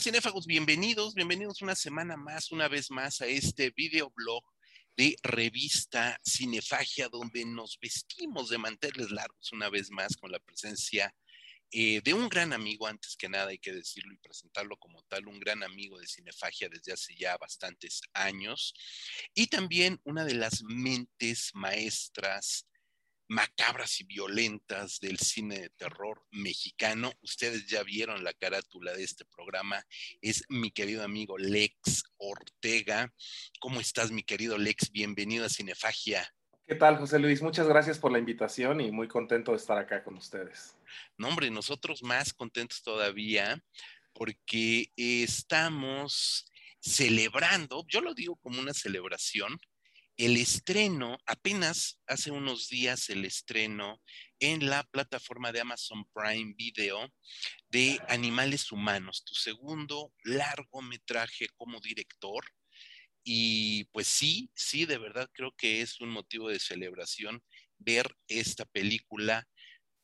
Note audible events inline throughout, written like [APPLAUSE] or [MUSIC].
tal? Bienvenidos, bienvenidos una semana más, una vez más a este videoblog de revista Cinefagia, donde nos vestimos de manteles largos una vez más con la presencia eh, de un gran amigo, antes que nada hay que decirlo y presentarlo como tal, un gran amigo de Cinefagia desde hace ya bastantes años, y también una de las mentes maestras macabras y violentas del cine de terror mexicano. Ustedes ya vieron la carátula de este programa. Es mi querido amigo Lex Ortega. ¿Cómo estás, mi querido Lex? Bienvenido a Cinefagia. ¿Qué tal, José Luis? Muchas gracias por la invitación y muy contento de estar acá con ustedes. No, hombre, nosotros más contentos todavía porque estamos celebrando, yo lo digo como una celebración, el estreno, apenas hace unos días el estreno en la plataforma de Amazon Prime Video de Animales Humanos, tu segundo largometraje como director. Y pues sí, sí, de verdad creo que es un motivo de celebración ver esta película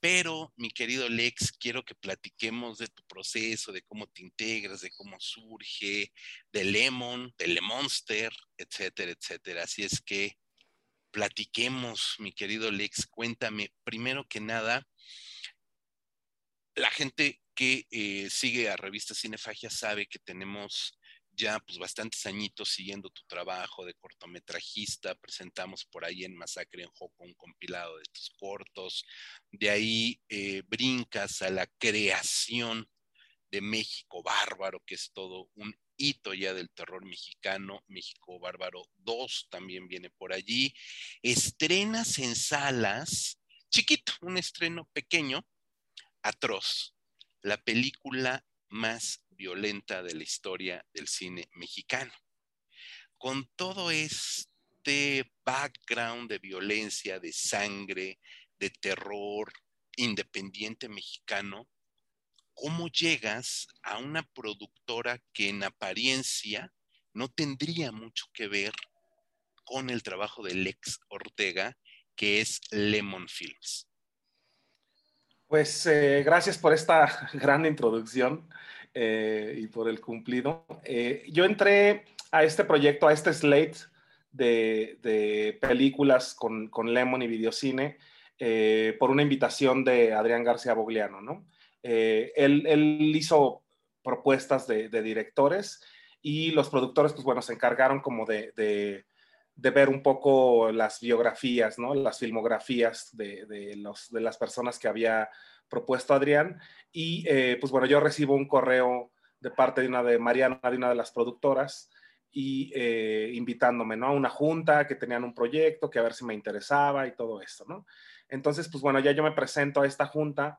pero, mi querido Lex, quiero que platiquemos de tu proceso, de cómo te integras, de cómo surge, de Lemon, de Le Monster, etcétera, etcétera. Así es que platiquemos, mi querido Lex. Cuéntame, primero que nada, la gente que eh, sigue a Revista Cinefagia sabe que tenemos ya pues bastantes añitos siguiendo tu trabajo de cortometrajista, presentamos por ahí en Masacre en Joco un compilado de tus cortos, de ahí eh, brincas a la creación de México Bárbaro, que es todo un hito ya del terror mexicano, México Bárbaro 2 también viene por allí, estrenas en salas, chiquito, un estreno pequeño, atroz, la película más violenta de la historia del cine mexicano. Con todo este background de violencia, de sangre, de terror independiente mexicano, ¿cómo llegas a una productora que en apariencia no tendría mucho que ver con el trabajo de Lex Ortega, que es Lemon Films? Pues eh, gracias por esta [LAUGHS] gran introducción. Eh, y por el cumplido. Eh, yo entré a este proyecto, a este slate de, películas con, Lemon y Videocine eh, por una invitación de Adrián García Bogliano, ¿no? Él, hizo propuestas de, directores y los productores, pues bueno, se encargaron como de, ver un poco las biografías, ¿no? Las filmografías de, los, de las personas que había propuesto Adrián. Y eh, pues bueno, yo recibo un correo de parte de una de Mariana, de una de las productoras, y eh, invitándome, ¿no? A una junta que tenían un proyecto, que a ver si me interesaba y todo esto, ¿no? Entonces, pues bueno, ya yo me presento a esta junta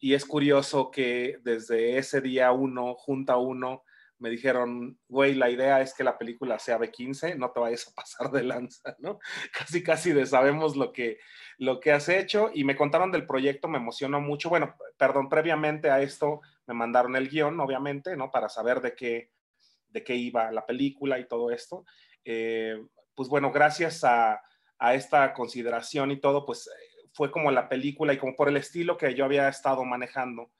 y es curioso que desde ese día uno, junta uno, me dijeron, güey, la idea es que la película sea de 15, no te vayas a pasar de lanza, ¿no? [LAUGHS] Casi, casi de sabemos lo que, lo que has hecho y me contaron del proyecto, me emocionó mucho. Bueno, perdón, previamente a esto me mandaron el guion, obviamente, ¿no? Para saber de qué, de qué iba la película y todo esto. Eh, pues bueno, gracias a, a, esta consideración y todo, pues fue como la película y como por el estilo que yo había estado manejando.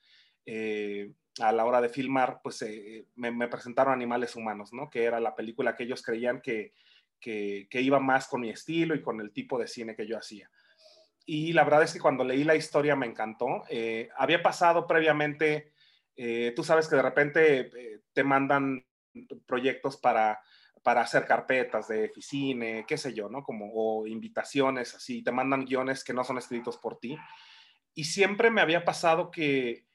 Eh, a la hora de filmar, pues eh, me, presentaron Animales Humanos, ¿no? Que era la película que ellos creían que, que, iba más con mi estilo y con el tipo de cine que yo hacía. Y la verdad es que cuando leí la historia me encantó. Eh, había pasado previamente, eh, tú sabes que de repente te mandan proyectos para, para hacer carpetas de oficina, qué sé yo, ¿no? Como, o invitaciones así, te mandan guiones que no son escritos por ti. Y siempre me había pasado que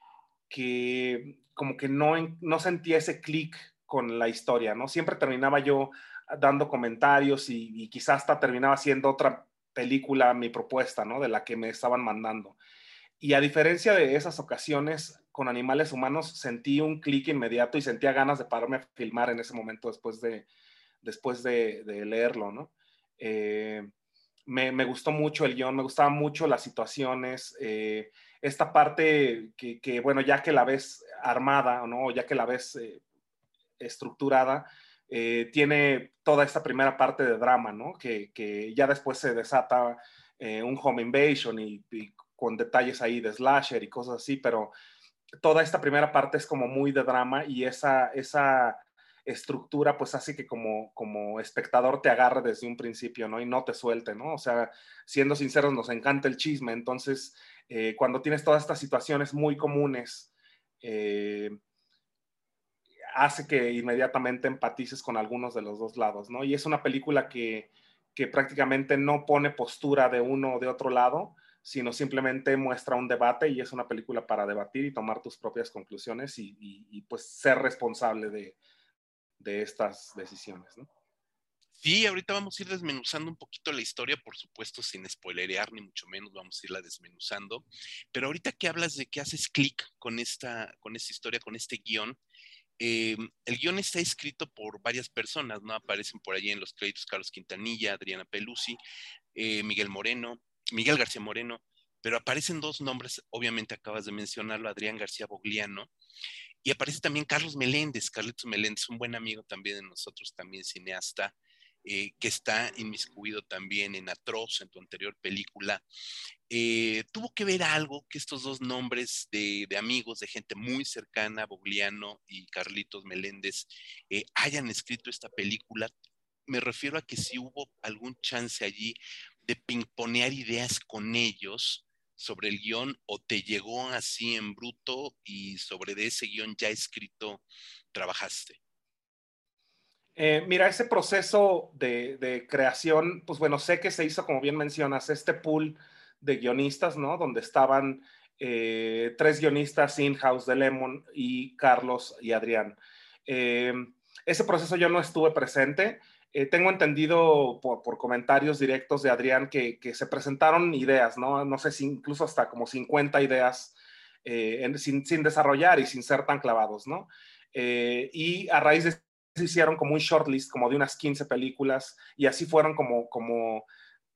que como que no, no sentía ese clic con la historia, ¿no? Siempre terminaba yo dando comentarios y, quizás hasta terminaba siendo otra película mi propuesta, ¿no? De la que me estaban mandando. Y a diferencia de esas ocasiones con animales humanos, sentí un clic inmediato y sentía ganas de pararme a filmar en ese momento después de, después de, leerlo, ¿no? Eh, me, gustó mucho el guion, me gustaban mucho las situaciones, eh, esta parte que, bueno, ya que la ves armada, ¿no? Ya que la ves eh, estructurada, eh, tiene toda esta primera parte de drama, ¿no? Que, ya después se desata un home invasion y, con detalles ahí de slasher y cosas así, pero, toda esta primera parte es como muy de drama y esa, esa estructura pues hace que como, como espectador te agarre desde un principio, ¿no? Y no te suelte, ¿no? O sea, siendo sinceros, nos encanta el chisme, entonces eh, cuando tienes todas estas situaciones muy comunes, eh, hace que inmediatamente empatices con algunos de los dos lados, ¿no? Y es una película que, que prácticamente no pone postura de uno o de otro lado, sino simplemente muestra un debate y es una película para debatir y tomar tus propias conclusiones y, y pues ser responsable de, de estas decisiones, ¿no? Sí, ahorita vamos a ir desmenuzando un poquito la historia, por supuesto, sin spoilerear, ni mucho menos vamos a irla desmenuzando. Pero ahorita que hablas de que haces clic con esta, con esta historia, con este guion, eh, el guion está escrito por varias personas, ¿no? Aparecen por allí en los créditos Carlos Quintanilla, Adriana Pelusi, eh, Miguel Moreno, Miguel García Moreno, pero aparecen dos nombres, obviamente acabas de mencionarlo, Adrián García Bogliano, y aparece también Carlos Meléndez, Carlitos Meléndez, un buen amigo también de nosotros, también cineasta, eh, que está inmiscuido también en Atroz, en tu anterior película. Eh, ¿Tuvo que ver algo que estos dos nombres de, amigos, de gente muy cercana, Bogliano y Carlitos Meléndez, eh, hayan escrito esta película? Me refiero a que si hubo algún chance allí de pingponear ideas con ellos sobre el guion o te llegó así en bruto y sobre ese guion ya escrito trabajaste? Eh, mira, ese proceso de, creación, pues bueno, sé que se hizo, como bien mencionas, este pool de guionistas, ¿no? Donde estaban eh, tres guionistas in-house de Lemon y Carlos y Adrián. Eh, ese proceso yo no estuve presente, tengo entendido por, comentarios directos de Adrián que, se presentaron ideas, ¿no? No sé si incluso hasta como 50 ideas sin, desarrollar y sin ser tan clavados, ¿no? Y a raíz de hicieron como un shortlist, como de unas 15 películas, y así fueron como, como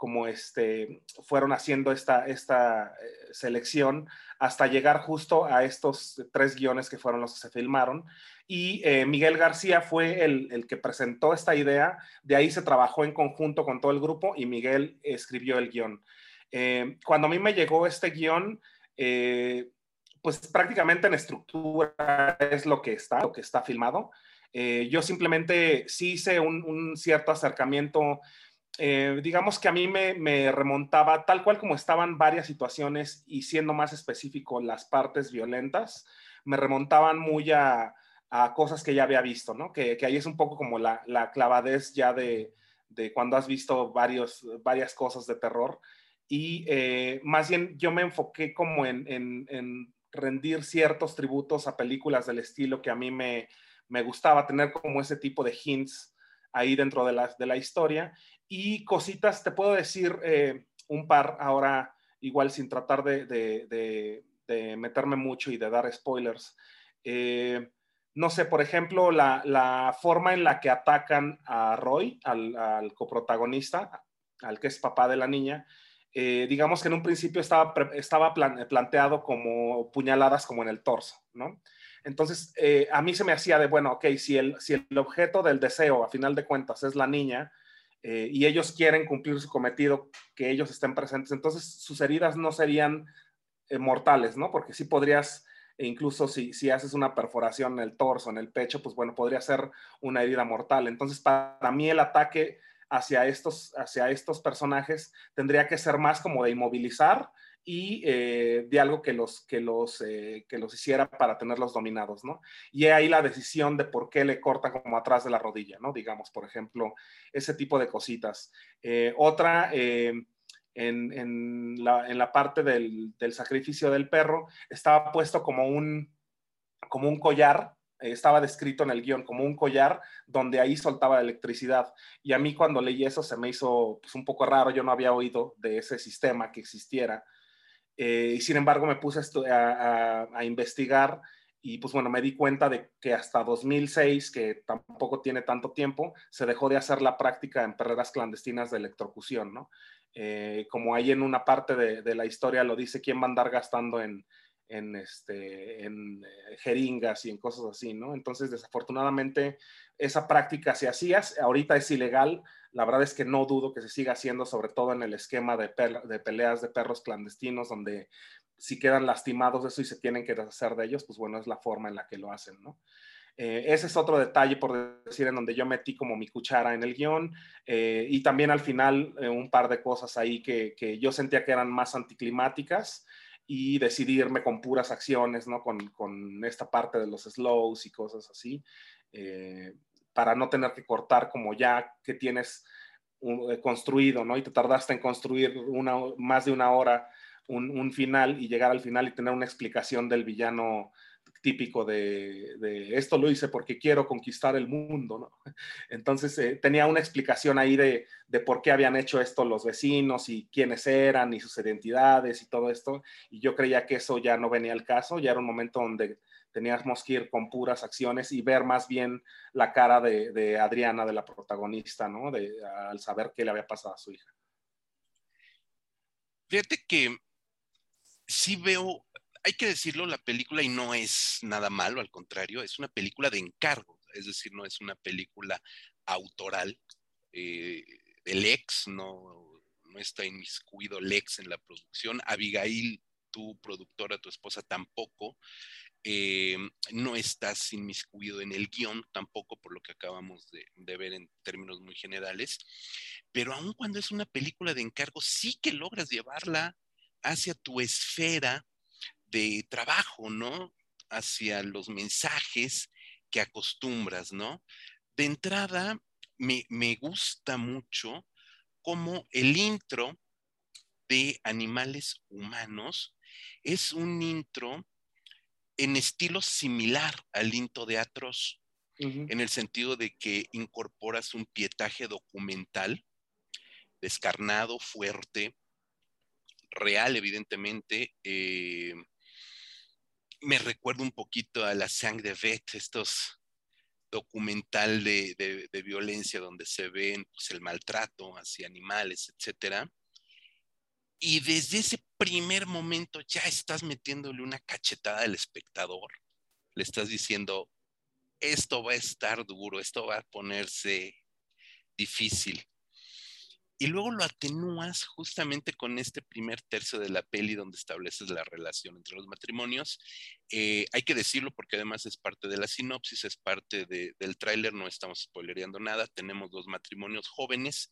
como este, fueron haciendo esta, esta eh, selección hasta llegar justo a estos tres guiones que fueron los que se filmaron. Y eh, Miguel García fue el, que presentó esta idea, de ahí se trabajó en conjunto con todo el grupo y Miguel escribió el guion. Eh, cuando a mí me llegó este guion, pues prácticamente en estructura es lo que está, lo que está filmado. Yo simplemente sí hice un, un cierto acercamiento eh, digamos que a mí me, remontaba, tal cual como estaban varias situaciones y siendo más específico las partes violentas, me remontaban muy a, cosas que ya había visto, ¿no? Que, ahí es un poco como la, clavadez ya de, cuando has visto varios, varias cosas de terror. Y eh, más bien yo me enfoqué como en, rendir ciertos tributos a películas del estilo que a mí me, me gustaba tener como ese tipo de hints ahí dentro de la, de la historia y cositas, te puedo decir eh, un par ahora, igual sin tratar de, meterme mucho y de dar spoilers. Eh, no sé, por ejemplo, la, forma en la que atacan a Roy, al, coprotagonista, al que es papá de la niña, eh, digamos que en un principio estaba, estaba planteado como puñaladas como en el torso, ¿no? Entonces, a mí se me hacía de, bueno, ok, si el, si el objeto del deseo, a final de cuentas, es la niña, eh, y ellos quieren cumplir su cometido, que ellos estén presentes. Entonces, sus heridas no serían eh, mortales, ¿no? Porque sí podrías, e incluso si, si haces una perforación en el torso, en el pecho, pues bueno, podría ser una herida mortal. Entonces, para mí el ataque hacia estos, hacia estos personajes tendría que ser más como de inmovilizar y eh, de algo que los, que, los, eh, que los hiciera para tenerlos dominados, ¿no? Y ahí la decisión de por qué le cortan como atrás de la rodilla, ¿no? Digamos, por ejemplo, ese tipo de cositas. Eh, otra, en, en, la, en, la, parte del, del, sacrificio del perro, estaba puesto como un, como un collar estaba descrito en el guion como un collar donde ahí soltaba electricidad. Y a mí cuando leí eso se me hizo pues, un poco raro, yo no había oído de ese sistema que existiera. Eh, y sin embargo me puse a, a, investigar y pues bueno, me di cuenta de que hasta 2006, que tampoco tiene tanto tiempo, se dejó de hacer la práctica en perreras clandestinas de electrocución, ¿no? Eh, como ahí en una parte de, de, la historia lo dice, ¿quién va a andar gastando en, en, este, eh, jeringas y en cosas así, ¿no? Entonces, desafortunadamente, esa práctica se hacía, ahorita es ilegal, la verdad es que no dudo que se siga haciendo, sobre todo en el esquema de, peleas de perros clandestinos, donde si quedan lastimados de eso y se tienen que deshacer de ellos, pues bueno, es la forma en la que lo hacen, ¿no? Eh, ese es otro detalle, por decir, en donde yo metí como mi cuchara en el guion eh, y también al final un par de cosas ahí que, yo sentía que eran más anticlimáticas y decidirme con puras acciones, ¿no? Con, con esta parte de los slows y cosas así, para no tener que cortar como ya que tienes construido, ¿no? Y te tardaste en construir una, más de una hora un final y llegar al final y tener una explicación del villano típico de, esto lo hice porque quiero conquistar el mundo, ¿no? [LAUGHS] Entonces eh, tenía una explicación ahí de, por qué habían hecho esto los vecinos y quiénes eran y sus identidades y todo esto, y yo creía que eso ya no venía al caso, ya era un momento donde teníamos que ir con puras acciones y ver más bien la cara de, Adriana, de la protagonista, ¿no? De, al saber qué le había pasado a su hija. Fíjate que sí veo hay que decirlo, la película y no es nada malo, al contrario, es una película de encargo, es decir, no es una película autoral. Eh, del ex, no, no está inmiscuido Lex en la producción. Abigail, tu productora, tu esposa, tampoco. Eh, no estás inmiscuido en el guion tampoco, por lo que acabamos de, de, ver en términos muy generales. Pero aun cuando es una película de encargo, sí que logras llevarla hacia tu esfera de trabajo, ¿no? Hacia los mensajes que acostumbras, ¿no? De entrada, me, gusta mucho como el intro de animales humanos es un intro en estilo similar al intro de Atroz, en el sentido de que incorporas un pietaje documental, descarnado, fuerte, real, evidentemente, eh, me recuerda un poquito a la Sang de Vet, estos documental de, violencia donde se ven pues, el maltrato hacia animales, etcétera. Y desde ese primer momento ya estás metiéndole una cachetada al espectador. Le estás diciendo, esto va a estar duro, esto va a ponerse difícil y luego lo atenúas justamente con este primer tercio de la peli donde estableces la relación entre los matrimonios. Eh, hay que decirlo porque además es parte de la sinopsis, es parte del tráiler, no estamos spoilereando nada. Tenemos dos matrimonios jóvenes,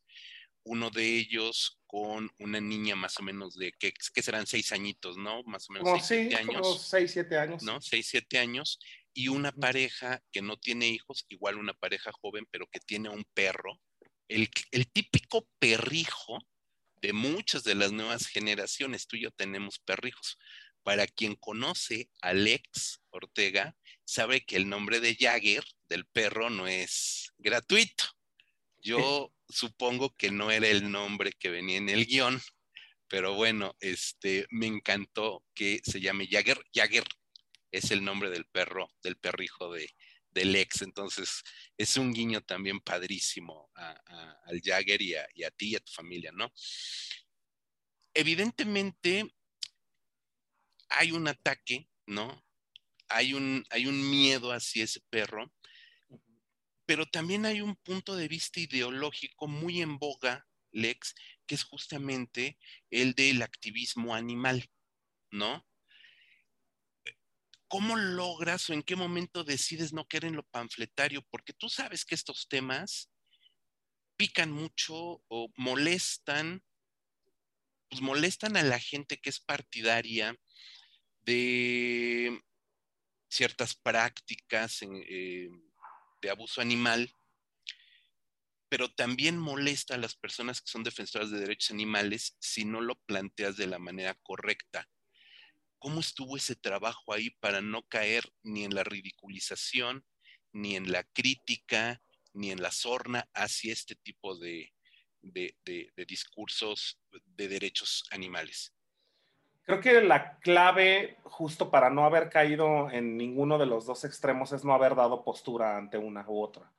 uno de ellos con una niña más o menos de, que, que serán seis añitos, ¿no? Más o menos como seis, siete años. Como seis, siete años. ¿No? Seis, siete años. Y una pareja que no tiene hijos, igual una pareja joven, pero que tiene un perro el, típico perrijo de muchas de las nuevas generaciones. Tú y yo tenemos perrijos. Para quien conoce a Alex Ortega, sabe que el nombre de Jagger, del perro, no es gratuito. Yo supongo que no era el nombre que venía en el guion, pero bueno, este, me encantó que se llame Jagger. Jagger es el nombre del perro, del perrijo de, del ex. Entonces, es un guiño también padrísimo al Jagger y a, ti y a tu familia, ¿no? Evidentemente, hay un ataque, ¿no? Hay un, hay un miedo hacia ese perro, pero también hay un punto de vista ideológico muy en boga, Lex, que es justamente el del activismo animal, ¿no? ¿Cómo logras o en qué momento decides no querer en lo panfletario? Porque tú sabes que estos temas pican mucho o molestan, pues molestan a la gente que es partidaria de ciertas prácticas eh, de abuso animal, pero también molesta a las personas que son defensoras de derechos animales si no lo planteas de la manera correcta. ¿Cómo estuvo ese trabajo ahí para no caer ni en la ridiculización, ni en la crítica, ni en la sorna hacia este tipo de, discursos de derechos animales? Creo que la clave, justo para no haber caído en ninguno de los dos extremos, es no haber dado postura ante una u otra.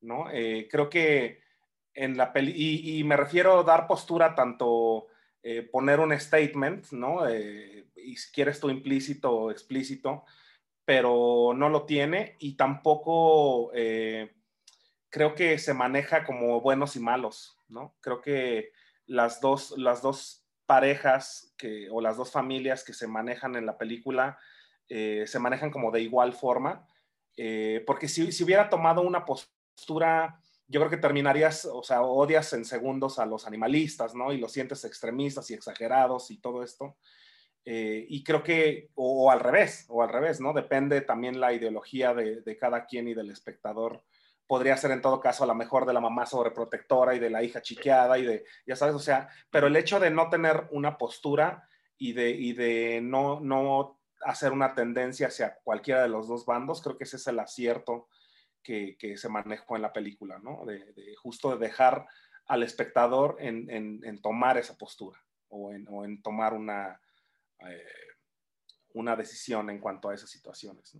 ¿no? Eh, creo que en la peli, y, me refiero a dar postura tanto eh, poner un statement, ¿no? Eh, y si quieres tu implícito o explícito, pero no lo tiene y tampoco eh, creo que se maneja como buenos y malos, ¿no? Creo que las dos, las dos parejas que, o las dos familias que se manejan en la película eh, se manejan como de igual forma, eh, porque si, si, hubiera tomado una postura, yo creo que terminarías, o sea, odias en segundos a los animalistas, ¿no? Y los sientes extremistas y exagerados y todo esto. Eh, y creo que, o, al revés, o al revés, ¿no? Depende también la ideología de, de, cada quien y del espectador. Podría ser en todo caso a la mejor de la mamá sobreprotectora y de la hija chiqueada y de, ya sabes, o sea, pero el hecho de no tener una postura y de, y de no, no hacer una tendencia hacia cualquiera de los dos bandos, creo que ese es el acierto que, se manejó en la película, ¿no? De, justo de dejar al espectador en, tomar esa postura o en, tomar una, eh, una decisión en cuanto a esas situaciones.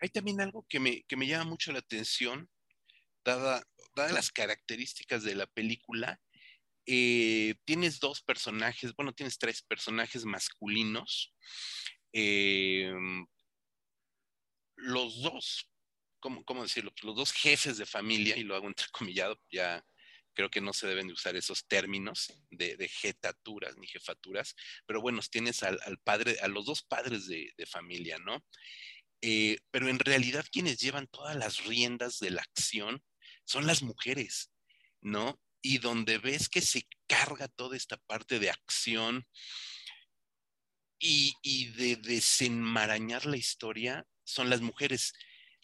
Hay también algo que me, que me llama mucho la atención, dada, dadas las características de la película. Eh, tienes dos personajes, bueno, tienes tres personajes masculinos. Eh, los dos, ¿cómo, ¿cómo, decirlo? Los dos jefes de familia, y lo hago entrecomillado, ya creo que no se deben de usar esos términos de, de jetaturas ni jefaturas, pero bueno, tienes al, al padre, a los dos padres de, de familia, ¿no? Eh, pero en realidad quienes llevan todas las riendas de la acción son las mujeres, ¿no? Y donde ves que se carga toda esta parte de acción y, y de desenmarañar la historia son las mujeres.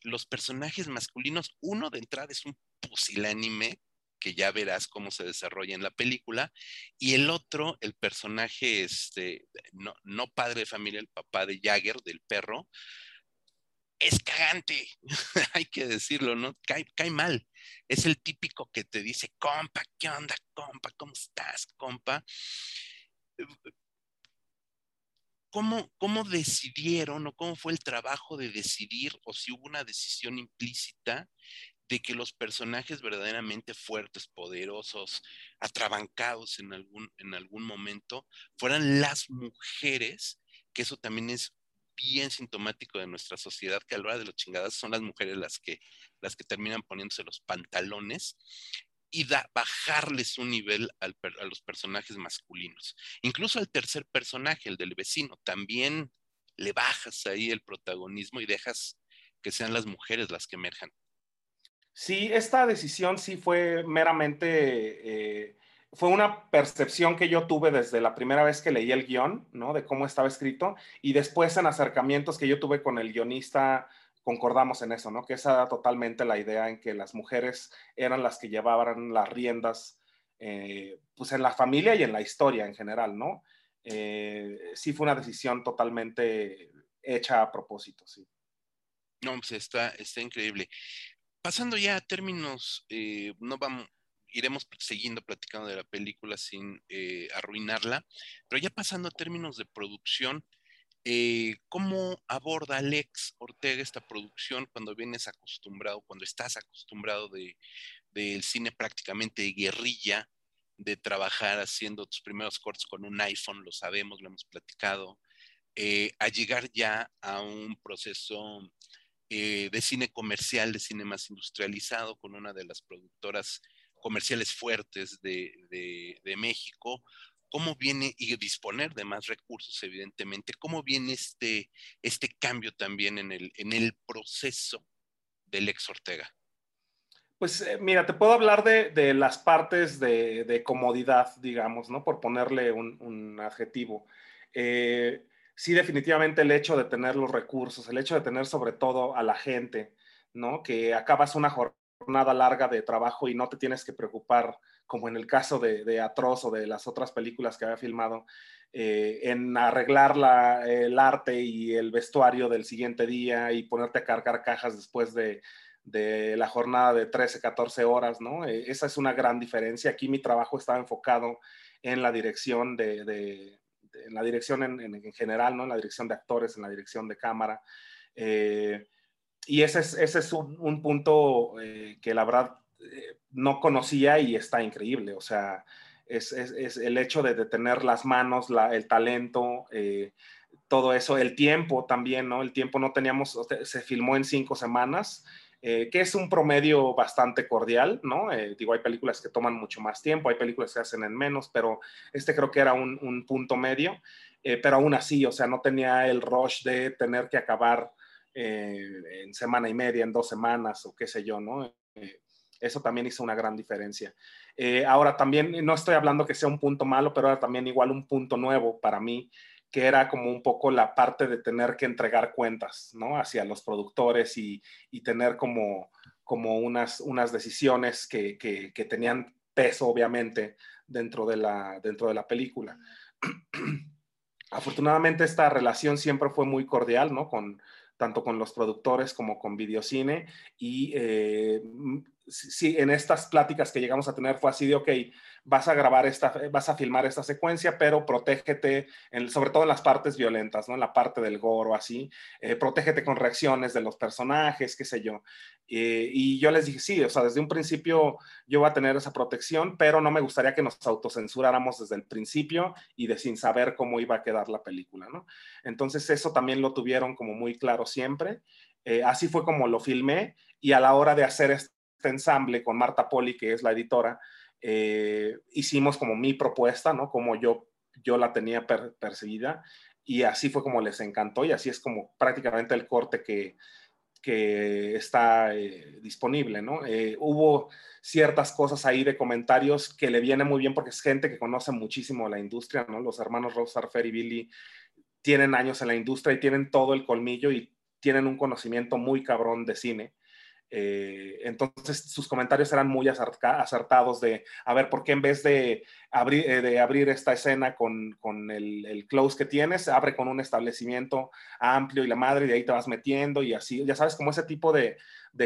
Los personajes masculinos, uno de entrada es un pusilánime que ya verás cómo se desarrolla en la película, y el otro, el personaje, este, no, padre de familia, el papá de Jagger, del perro, es cagante, [LAUGHS] hay que decirlo, ¿no? Cae, cae, mal. Es el típico que te dice, compa, ¿qué onda, compa? ¿Cómo estás, compa? ¿Cómo, ¿Cómo decidieron o cómo fue el trabajo de decidir o si hubo una decisión implícita de que los personajes verdaderamente fuertes, poderosos, atrabancados en algún, en algún momento, fueran las mujeres, que eso también es bien sintomático de nuestra sociedad, que a la hora de las chingadas son las mujeres las que, las que terminan poniéndose los pantalones y da, bajarles un nivel a los personajes masculinos. Incluso al tercer personaje, el del vecino, también le bajas ahí el protagonismo y dejas que sean las mujeres las que emerjan. Sí, esta decisión sí fue meramente, eh, fue una percepción que yo tuve desde la primera vez que leí el guion, ¿no? De cómo estaba escrito, y después en acercamientos que yo tuve con el guionista, concordamos en eso, ¿no? Que esa era totalmente la idea en que las mujeres eran las que llevaban las riendas, eh, pues en la familia y en la historia en general, ¿no? Eh, sí fue una decisión totalmente hecha a propósito, sí. No, pues está, está increíble pasando ya a términos, eh, no vamos, iremos siguiendo platicando de la película sin eh, arruinarla, pero ya pasando a términos de producción, eh, ¿cómo aborda Alex Ortega esta producción cuando vienes acostumbrado, cuando estás acostumbrado de, del cine prácticamente de guerrilla, de trabajar haciendo tus primeros cortes con un iPhone, lo sabemos, lo hemos platicado, eh, a llegar ya a un proceso eh, de cine comercial, de cine más industrializado, con una de las productoras comerciales fuertes de, de, de, México. ¿Cómo viene, y disponer de más recursos, evidentemente, cómo viene este, este cambio también en el, en el proceso del ex Ortega? Pues eh, mira, te puedo hablar de, de las partes de, de, comodidad, digamos, ¿no? Por ponerle un, un adjetivo. Eh, sí definitivamente el hecho de tener los recursos, el hecho de tener sobre todo a la gente, ¿no? Que acabas una jornada larga de trabajo y no te tienes que preocupar, como en el caso de, Atroz o de las otras películas que había filmado, eh, en arreglar la, el arte y el vestuario del siguiente día y ponerte a cargar cajas después de, de la jornada de 13, 14 horas, ¿no? Eh, esa es una gran diferencia. Aquí mi trabajo estaba enfocado en la dirección de, de en la dirección en, en, general, ¿no? En la dirección de actores, en la dirección de cámara. Eh, y ese es, ese es un, un punto eh, que la verdad eh, no conocía y está increíble. O sea, es, es, el hecho de, de, tener las manos, el talento, eh, todo eso, el tiempo también, ¿no? El tiempo no teníamos, se filmó en cinco semanas. que es un promedio bastante cordial, ¿no? Digo, hay películas que toman mucho más tiempo, hay películas que hacen en menos, pero este creo que era un, punto medio, pero aún así, o sea, no tenía el rush de tener que acabar en semana y media, en dos semanas o qué sé yo, ¿no? eso también hizo una gran diferencia. ahora también, no estoy hablando que sea un punto malo, pero era también igual un punto nuevo para mí, que era como un poco la parte de tener que entregar cuentas, ¿no? Hacia los productores y, tener como, como unas, unas decisiones que, que, tenían peso, obviamente, dentro de la, dentro de la película. [CLEARS THROAT] Afortunadamente esta relación siempre fue muy cordial, ¿no? Con, tanto con los productores como con Videocine y eh, sí, en estas pláticas que llegamos a tener fue así de, ok, vas a grabar esta, vas a filmar esta secuencia, pero protégete, sobre todo en las partes violentas, ¿no? En la parte del goro, así, eh, protégete con reacciones de los personajes, qué sé yo. Eh, y yo les dije, sí, o sea, desde un principio yo voy a tener esa protección, pero no me gustaría que nos autocensuráramos desde el principio y de sin saber cómo iba a quedar la película, ¿no? Entonces eso también lo tuvieron como muy claro siempre. Eh, así fue como lo filmé y a la hora de hacer este ensamble con Marta Poli, que es la editora, eh, hicimos como mi propuesta, ¿no? Como yo, yo la tenía percibida y así fue como les encantó y así es como prácticamente el corte que, que está eh, disponible, ¿no? Eh, hubo ciertas cosas ahí de comentarios que le viene muy bien porque es gente que conoce muchísimo la industria, ¿no? Los hermanos Rose Fer y Billy tienen años en la industria y tienen todo el colmillo y tienen un conocimiento muy cabrón de cine. Eh, entonces sus comentarios eran muy acertados de, a ver, ¿por qué en vez de abrir, eh, abrir esta escena con, el, close que tienes, abre con un establecimiento amplio y la madre, y de ahí te vas metiendo y así, ya sabes, como ese tipo de,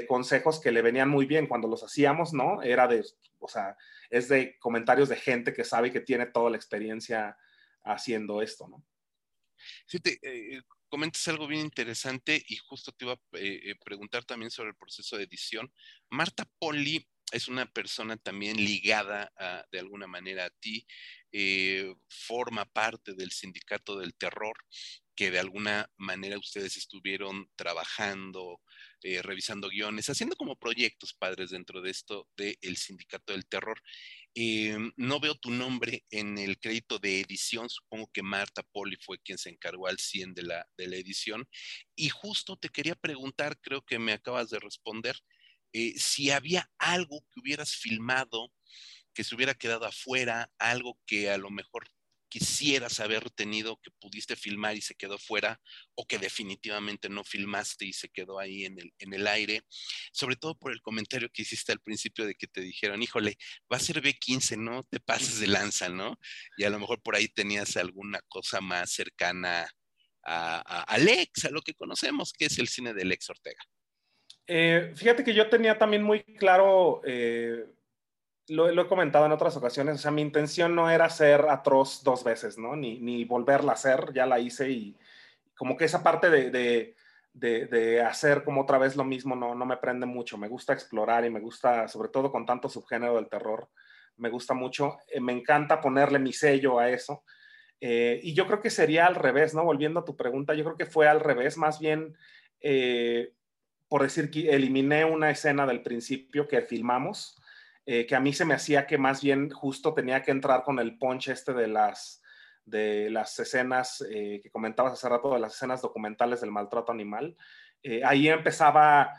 consejos que le venían muy bien cuando los hacíamos, ¿no? Era de, o sea, es de comentarios de gente que sabe que tiene toda la experiencia haciendo esto, ¿no? Sí, te, comentas algo bien interesante y justo te iba a eh, eh, preguntar también sobre el proceso de edición. Marta Poli es una persona también ligada de alguna manera a ti, eh, forma parte del sindicato del terror, que de alguna manera ustedes estuvieron trabajando, revisando guiones, haciendo como proyectos padres dentro de esto del sindicato del terror. Eh, no veo tu nombre en el crédito de edición. Supongo que Marta Poli fue quien se encargó al 100 de la, de la edición. Y justo te quería preguntar, creo que me acabas de responder, eh, si había algo que hubieras filmado que se hubiera quedado afuera, algo que a lo mejor quisieras haber tenido que pudiste filmar y se quedó fuera o que definitivamente no filmaste y se quedó ahí en el, en el aire, sobre todo por el comentario que hiciste al principio de que te dijeron, híjole, va a ser B15, no te pases de lanza, ¿no? Y a lo mejor por ahí tenías alguna cosa más cercana a, a, a lo que conocemos, que es el cine de Lex Ortega. Eh, fíjate que yo tenía también muy claro... Eh lo, he comentado en otras ocasiones, o sea, mi intención no era ser atroz dos veces, ¿no? Ni, ni volverla a hacer, ya la hice y como que esa parte de, de, de, hacer como otra vez lo mismo no, no me prende mucho. Me gusta explorar y me gusta, sobre todo con tanto subgénero del terror, me gusta mucho. Eh, me encanta ponerle mi sello a eso. Eh, y yo creo que sería al revés, ¿no? Volviendo a tu pregunta, yo creo que fue al revés, más bien, eh, por decir que eliminé una escena del principio que filmamos eh, que a mí se me hacía que más bien justo tenía que entrar con el punch este de las, de las escenas eh, que comentabas hace rato, de las escenas documentales del maltrato animal. Eh, ahí empezaba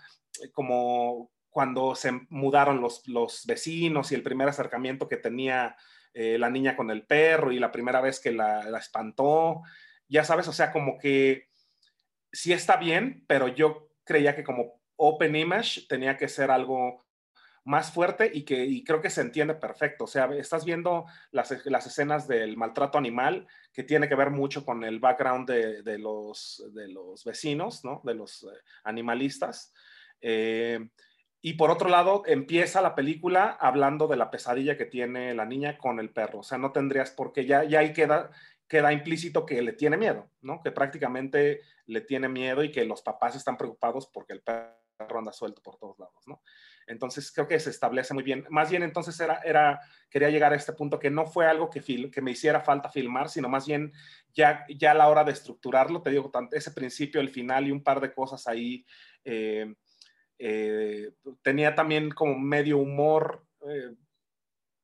como cuando se mudaron los, los vecinos y el primer acercamiento que tenía la niña con el perro y la primera vez que la, la espantó. Ya sabes, o sea, como que sí está bien, pero yo creía que como Open Image tenía que ser algo más fuerte y que creo que se entiende perfecto. O sea, estás viendo las, las, escenas del maltrato animal que tiene que ver mucho con el background de, de los, de los vecinos, ¿no? De los eh, animalistas. Eh, y por otro lado, empieza la película hablando de la pesadilla que tiene la niña con el perro. O sea, no tendrías por qué, ya, ya ahí queda, queda implícito que le tiene miedo, ¿no? Que prácticamente le tiene miedo y que los papás están preocupados porque el perro anda suelto por todos lados, ¿no? Entonces creo que se establece muy bien. Más bien entonces era, era quería llegar a este punto que no fue algo que, que me hiciera falta filmar, sino más bien ya, ya a la hora de estructurarlo, te digo, ese principio, el final y un par de cosas ahí, eh, Eh, tenía también como medio humor, eh,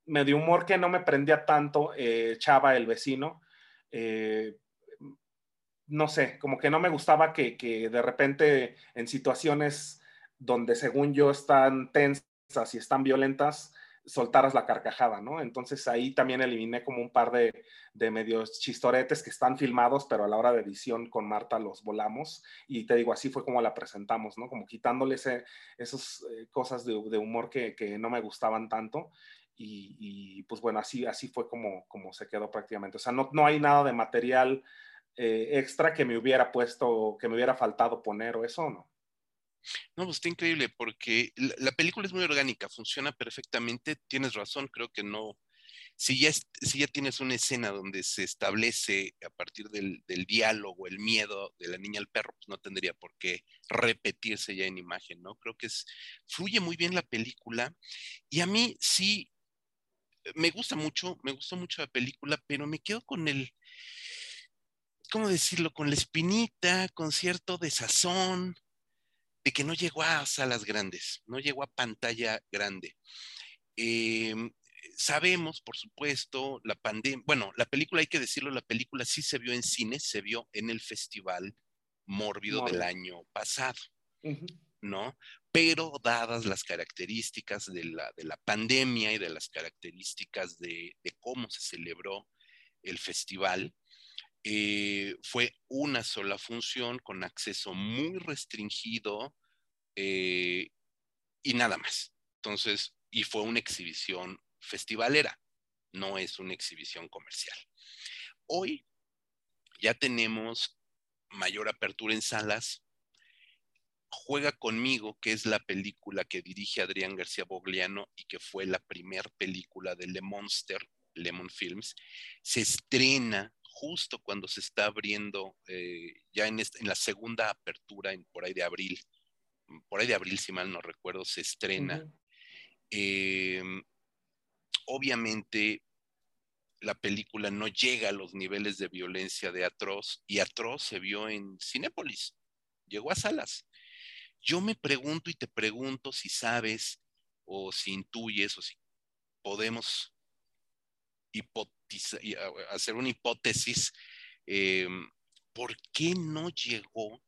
medio humor que no me prendía tanto, Chava el vecino. no sé, como que no me gustaba que, que de repente en situaciones donde según yo están tensas y están violentas, soltaras la carcajada, ¿no? Entonces ahí también eliminé como un par de, medios chistoretes que están filmados, pero a la hora de edición con Marta los volamos y te digo, así fue como la presentamos, ¿no? Como quitándole esas eh, cosas de, humor que, no me gustaban tanto y, y, pues bueno, así, así fue como, como se quedó prácticamente. O sea, no, no hay nada de material eh, extra que me hubiera puesto, que me hubiera faltado poner o eso, ¿no? No, pues está increíble porque la, película es muy orgánica, funciona perfectamente. Tienes razón, creo que no. Si ya, si ya tienes una escena donde se establece a partir del, diálogo el miedo de la niña al perro, pues no tendría por qué repetirse ya en imagen, ¿no? Creo que es, fluye muy bien la película y a mí sí me gusta mucho, me gustó mucho la película, pero me quedo con el, ¿cómo decirlo? Con la espinita, con cierto desazón, de que no llegó a salas grandes, no llegó a pantalla grande. Em, sabemos, por supuesto, la pandemia, bueno, la película, hay que decirlo, la película sí se vio en cine, se vio en el Festival Mórbido del año pasado, ¿no? Pero dadas las características de la, de la pandemia y de las características de, de cómo se celebró el festival, eh, fue una sola función con acceso muy restringido eh, y nada más. Entonces, y fue una exhibición festivalera, no es una exhibición comercial. Hoy ya tenemos mayor apertura en salas. Juega conmigo, que es la película que dirige Adrián García Bogliano y que fue la primera película de Le Monster, Lemon Films, se estrena justo cuando se está abriendo, eh, ya en, en, la segunda apertura, en, por ahí de abril, por ahí de abril, si mal no recuerdo, se estrena. Em, obviamente, la película no llega a los niveles de violencia de Atroz y Atroz se vio en Cinépolis, llegó a salas. Yo me pregunto y te pregunto si sabes o si intuyes o si podemos hacer una hipótesis, em, ¿por qué no llegó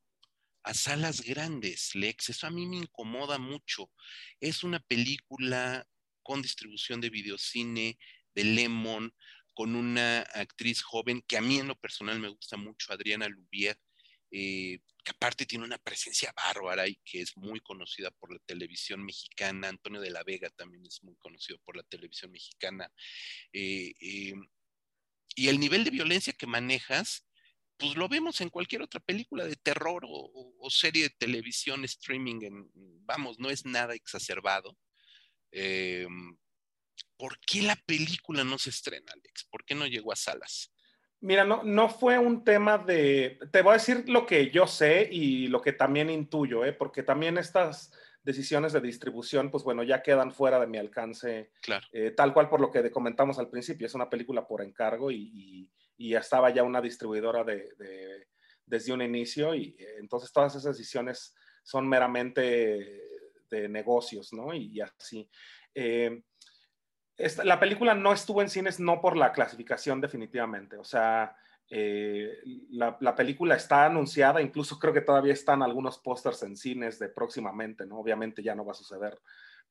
a salas grandes, Lex? Eso a mí me incomoda mucho. Es una película con distribución de videocine, de Lemon, con una actriz joven que a mí en lo personal me gusta mucho, Adriana Lubier, eh, que aparte tiene una presencia bárbara y que es muy conocida por la televisión mexicana. Antonio de la Vega también es muy conocido por la televisión mexicana. Eh, eh, y el nivel de violencia que manejas, pues lo vemos en cualquier otra película de terror o, serie de televisión, streaming, vamos, no es nada exacerbado. ¿Por qué la película no se estrena, Alex? ¿Por qué no llegó a salas? Mira, no, no fue un tema de, te voy a decir lo que yo sé y lo que también intuyo, ¿eh? porque también estas decisiones de distribución, pues bueno, ya quedan fuera de mi alcance, claro. Eh, tal cual por lo que comentamos al principio, es una película por encargo y, y, estaba ya una distribuidora de, de, desde un inicio y eh, entonces todas esas decisiones son meramente de negocios, ¿no? Y, y así. Eh, la película no estuvo en cines no por la clasificación definitivamente, o sea, eh, la, película está anunciada, incluso creo que todavía están algunos pósters en cines de próximamente, ¿no? Obviamente ya no va a suceder,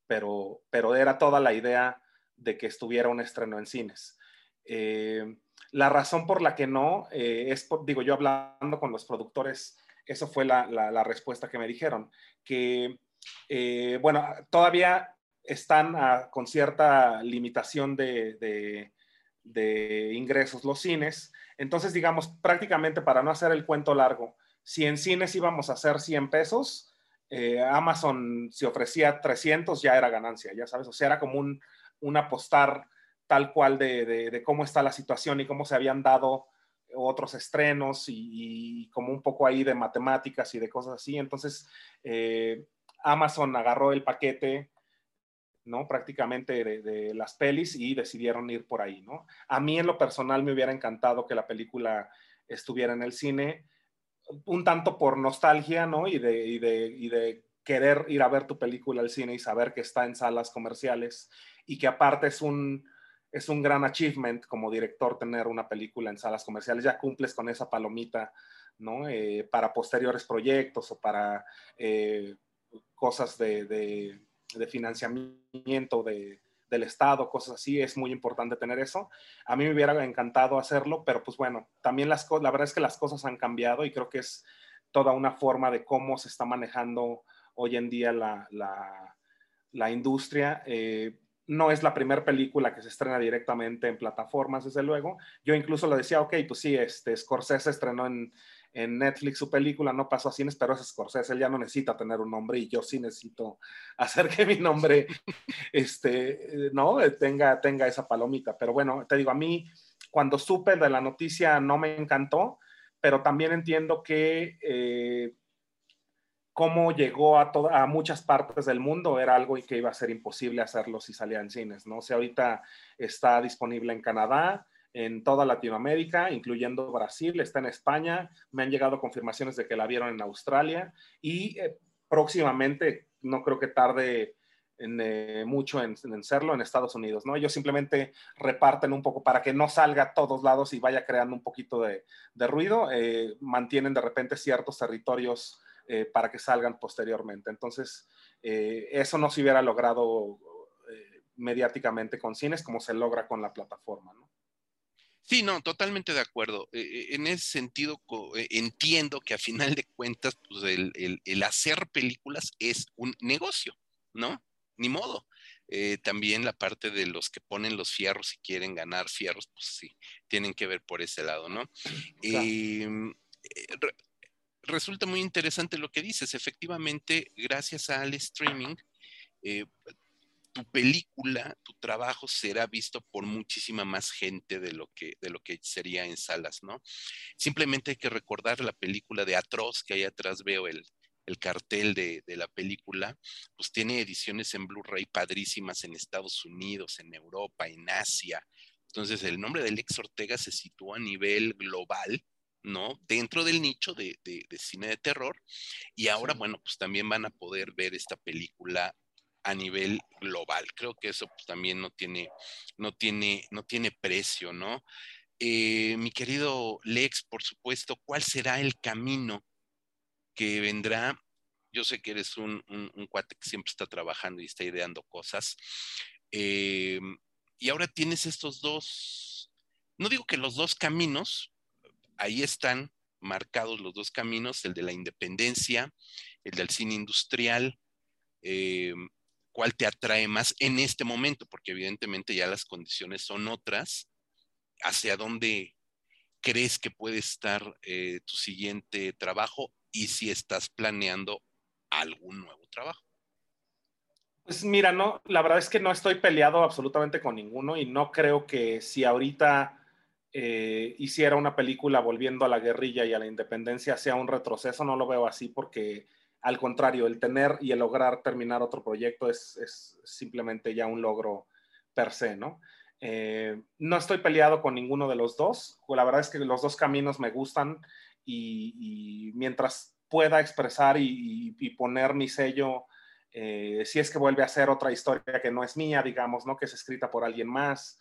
pero, pero era toda la idea de que estuviera un estreno en cines. Eh, la razón por la que no eh, es, digo, yo hablando con los productores, eso fue la, la respuesta que me dijeron, que, bueno, todavía están con cierta limitación de, ingresos los cines. Entonces, digamos, prácticamente para no hacer el cuento largo, si en cines íbamos a hacer 100 pesos, eh, Amazon si ofrecía 300 ya era ganancia, ya sabes, o sea, era como un, apostar tal cual de, cómo está la situación y cómo se habían dado otros estrenos y, como un poco ahí de matemáticas y de cosas así. Entonces, eh, Amazon agarró el paquete, ¿no? Prácticamente de, las pelis y decidieron ir por ahí, ¿no? A mí en lo personal me hubiera encantado que la película estuviera en el cine, un tanto por nostalgia, ¿no? Y de, querer ir a ver tu película al cine y saber que está en salas comerciales y que aparte es un, es un gran achievement como director tener una película en salas comerciales, ya cumples con esa palomita, ¿no? Eh, para posteriores proyectos o para eh, cosas de, financiamiento de, del Estado, cosas así, es muy importante tener eso. A mí me hubiera encantado hacerlo, pero pues bueno, también las la verdad es que las cosas han cambiado y creo que es toda una forma de cómo se está manejando hoy en día la, la, la industria. Eh, no es la primera película que se estrena directamente en plataformas, desde luego. Yo incluso le decía, ok, pues sí, este, Scorsese estrenó en, en Netflix su película, no pasó a cines, pero es Scorsese, él ya no necesita tener un nombre y yo sí necesito [LAUGHS] hacer que mi nombre, este, no, tenga, tenga esa palomita. Pero bueno, te digo, a mí cuando supe de la noticia no me encantó, pero también entiendo que... Eh, cómo llegó a, a muchas partes del mundo era algo que iba a ser imposible hacerlo si salía en cines, ¿no? O sea, ahorita está disponible en Canadá, en toda Latinoamérica, incluyendo Brasil, está en España, me han llegado confirmaciones de que la vieron en Australia y eh, próximamente, no creo que tarde en, eh, mucho en, serlo en Estados Unidos, ¿no? Ellos simplemente reparten un poco para que no salga a todos lados y vaya creando un poquito de, ruido, eh, mantienen de repente ciertos territorios eh, para que salgan posteriormente. Entonces, eh, eso no se hubiera logrado eh, mediáticamente con cines como se logra con la plataforma, ¿no? Sí, no, totalmente de acuerdo. en ese sentido, entiendo que a final de cuentas, pues el, hacer películas es un negocio, ¿no? Ni modo. también la parte de los que ponen los fierros y quieren ganar fierros, pues sí, tienen que ver por ese lado, ¿no? Em, resulta muy interesante lo que dices. Efectivamente, gracias al streaming, eh, tu película, tu trabajo será visto por muchísima más gente de lo que, de lo que sería en salas, ¿no? Simplemente hay que recordar la película de Atroz, que ahí atrás veo el, cartel de, de, la película, pues tiene ediciones en Blu-ray padrísimas en Estados Unidos, en Europa, en Asia. Entonces, el nombre de Lex Ortega se sitúa a nivel global ¿no? Dentro del nicho de, cine de terror. Y ahora, bueno, pues también van a poder ver esta película a nivel global. Creo que eso pues, también no tiene, no tiene, no tiene precio, ¿no? Eh, mi querido Lex, por supuesto, ¿cuál será el camino que vendrá? Yo sé que eres un, cuate que siempre está trabajando y está ideando cosas. Eh, y ahora tienes estos dos, no digo que los dos caminos, ahí están marcados los dos caminos, el de la independencia, el del cine industrial, eh, cuál te atrae más en este momento, porque evidentemente ya las condiciones son otras, hacia dónde crees que puede estar eh, tu siguiente trabajo y si estás planeando algún nuevo trabajo. Pues mira, no, la verdad es que no estoy peleado absolutamente con ninguno y no creo que si ahorita eh, hiciera una película volviendo a la guerrilla y a la independencia sea un retroceso, no lo veo así porque al contrario, el tener y el lograr terminar otro proyecto es, simplemente ya un logro per se, ¿no? Eh, no estoy peleado con ninguno de los dos, la verdad es que los dos caminos me gustan y, mientras pueda expresar y, poner mi sello, eh, si es que vuelve a ser otra historia que no es mía, digamos, ¿no? Que es escrita por alguien más,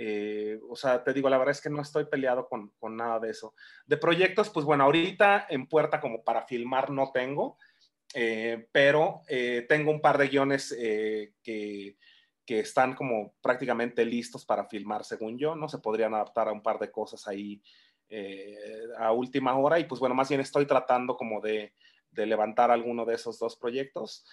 eh, o sea, te digo, la verdad es que no estoy peleado con, con, nada de eso. De proyectos, pues bueno, ahorita en puerta como para filmar no tengo, eh, pero eh, tengo un par de guiones que, que, están como prácticamente listos para filmar, según yo, ¿no? Se podrían adaptar a un par de cosas ahí a última hora y pues bueno, más bien estoy tratando como de, de levantar alguno de esos dos proyectos.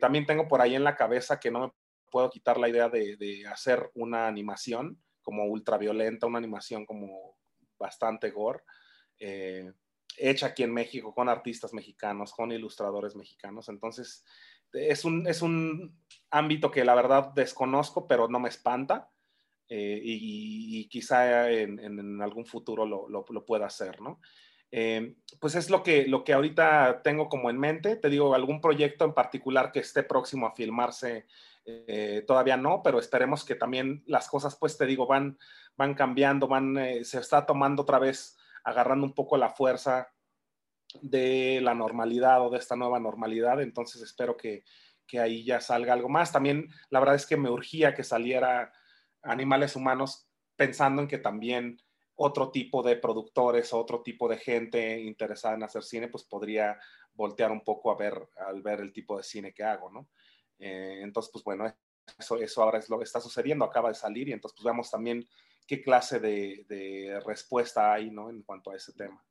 también tengo por ahí en la cabeza que no me puedo quitar la idea de, hacer una animación como ultraviolenta, una animación como bastante gore, eh, hecha aquí en México con artistas mexicanos, con ilustradores mexicanos. Entonces, es un, es un ámbito que la verdad desconozco, pero no me espanta. Eh, y, quizá en, algún futuro lo, lo, pueda hacer, ¿no? Eh, pues es lo que, lo que ahorita tengo como en mente. Te digo, algún proyecto en particular que esté próximo a filmarse eh, todavía no, pero esperemos que también las cosas, pues te digo, van, van cambiando, van, se está tomando otra vez, agarrando un poco la fuerza de la normalidad o de esta nueva normalidad. Entonces espero que, que ahí ya salga algo más. También la verdad es que me urgía que saliera Animales Humanos pensando en que también otro tipo de productores, otro tipo de gente interesada en hacer cine, pues podría voltear un poco a ver, al ver el tipo de cine que hago, ¿no? Eh, entonces, pues bueno, eso, eso ahora es lo que está sucediendo, acaba de salir y entonces pues veamos también qué clase de, respuesta hay, ¿no? En cuanto a ese tema.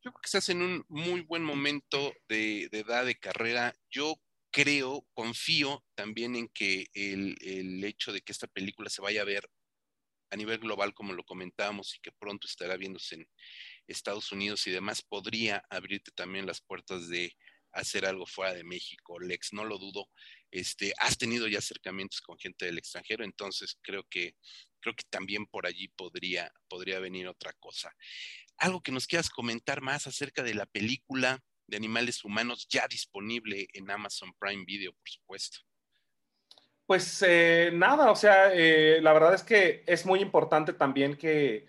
Yo creo que estás en un muy buen momento de, edad de carrera. Yo creo, confío también en que el, el, hecho de que esta película se vaya a ver a nivel global, como lo comentábamos, y que pronto estará viéndose en Estados Unidos y demás, podría abrirte también las puertas de hacer algo fuera de México. Lex, no lo dudo. Este, has tenido ya acercamientos con gente del extranjero, entonces creo que creo que también por allí podría podría venir otra cosa. Algo que nos quieras comentar más acerca de la película de animales humanos ya disponible en Amazon Prime Video, por supuesto. Pues eh, nada, o sea, eh, la verdad es que es muy importante también que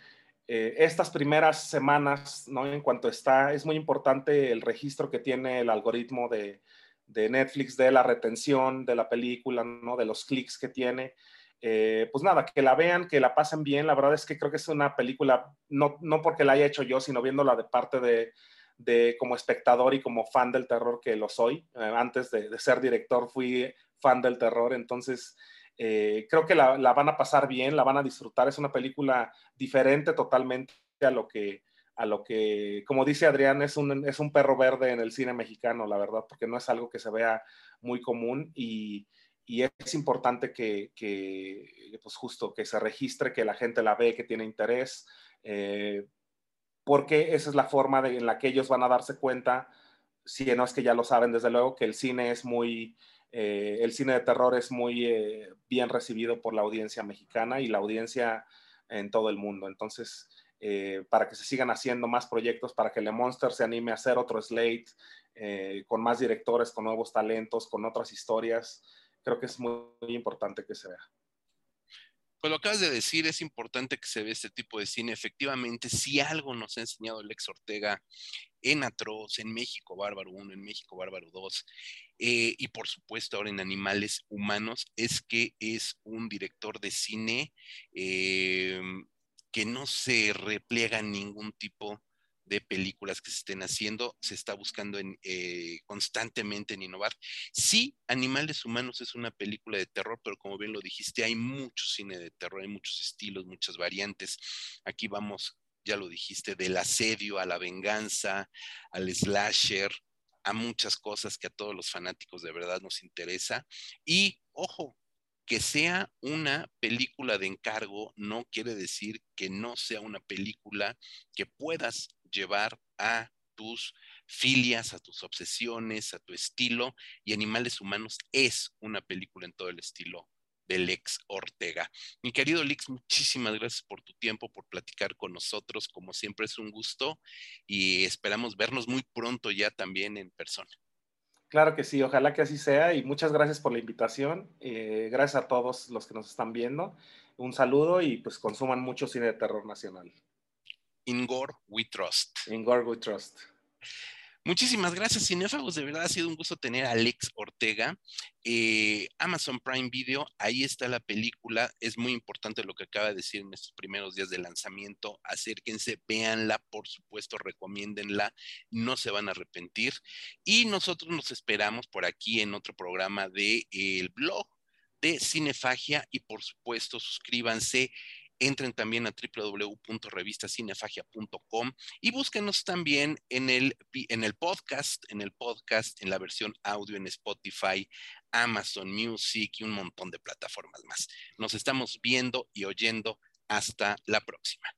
eh, estas primeras semanas, ¿no? En cuanto está, es muy importante el registro que tiene el algoritmo de, Netflix de la retención de la película, ¿no? De los clics que tiene. pues nada, que la vean, que la pasen bien. La verdad es que creo que es una película, no, no porque la haya hecho yo, sino viéndola de parte de, de como espectador y como fan del terror que lo soy. antes de, de, ser director fui fan del terror, entonces eh, creo que la, van a pasar bien, la van a disfrutar. Es una película diferente totalmente a lo que, a lo que como dice Adrián, es un, es un perro verde en el cine mexicano, la verdad, porque no es algo que se vea muy común y, es importante que, pues justo, que se registre, que la gente la ve, que tiene interés, eh, porque esa es la forma en la que ellos van a darse cuenta, si no es que ya lo saben, desde luego, que el cine es muy eh, el cine de terror es muy eh, bien recibido por la audiencia mexicana y la audiencia en todo el mundo. Entonces, eh, para que se sigan haciendo más proyectos, para que Le Monster se anime a hacer otro slate con más directores, con nuevos talentos, con otras historias, creo que es muy, muy importante que se vea. Pues lo acabas de decir, es importante que se vea este tipo de cine. Efectivamente, si algo nos ha enseñado Lex Ortega en Atroz, en México Bárbaro 1, en México Bárbaro 2, eh, y por supuesto ahora en Animales Humanos, es que es un director de cine eh, que no se repliega en ningún tipo de películas que se estén haciendo, se está buscando eh, constantemente en innovar. Sí, Animales Humanos es una película de terror, pero como bien lo dijiste, hay mucho cine de terror, hay muchos estilos, muchas variantes. Aquí vamos ya lo dijiste, del asedio a la venganza, al slasher, a muchas cosas que a todos los fanáticos de verdad nos interesa. Y ojo, que sea una película de encargo no quiere decir que no sea una película que puedas llevar a tus filias, a tus obsesiones, a tu estilo. Y Animales Humanos es una película en todo el estilo del ex Ortega. Mi querido Lix, muchísimas gracias por tu tiempo, por platicar con nosotros. Como siempre es un gusto y esperamos vernos muy pronto ya también en persona. Claro que sí, ojalá que así sea y muchas gracias por la invitación. Eh, gracias a todos los que nos están viendo. Un saludo y pues consuman mucho cine de terror nacional. In Gore We Trust. In Gore We Trust. Muchísimas gracias, cinéfagos. De verdad ha sido un gusto tener a Alex Ortega. Eh, Amazon Prime Video, ahí está la película. Es muy importante lo que acaba de decir en estos primeros días de lanzamiento. Acérquense, véanla, por supuesto, recomiéndenla. No se van a arrepentir. Y nosotros nos esperamos por aquí en otro programa del el blog de Cinefagia y por supuesto suscríbanse entren también a www.revistacinefagia.com y búsquenos también en el, en el podcast, en el podcast, en la versión audio en Spotify, Amazon Music y un montón de plataformas más. Nos estamos viendo y oyendo. Hasta la próxima.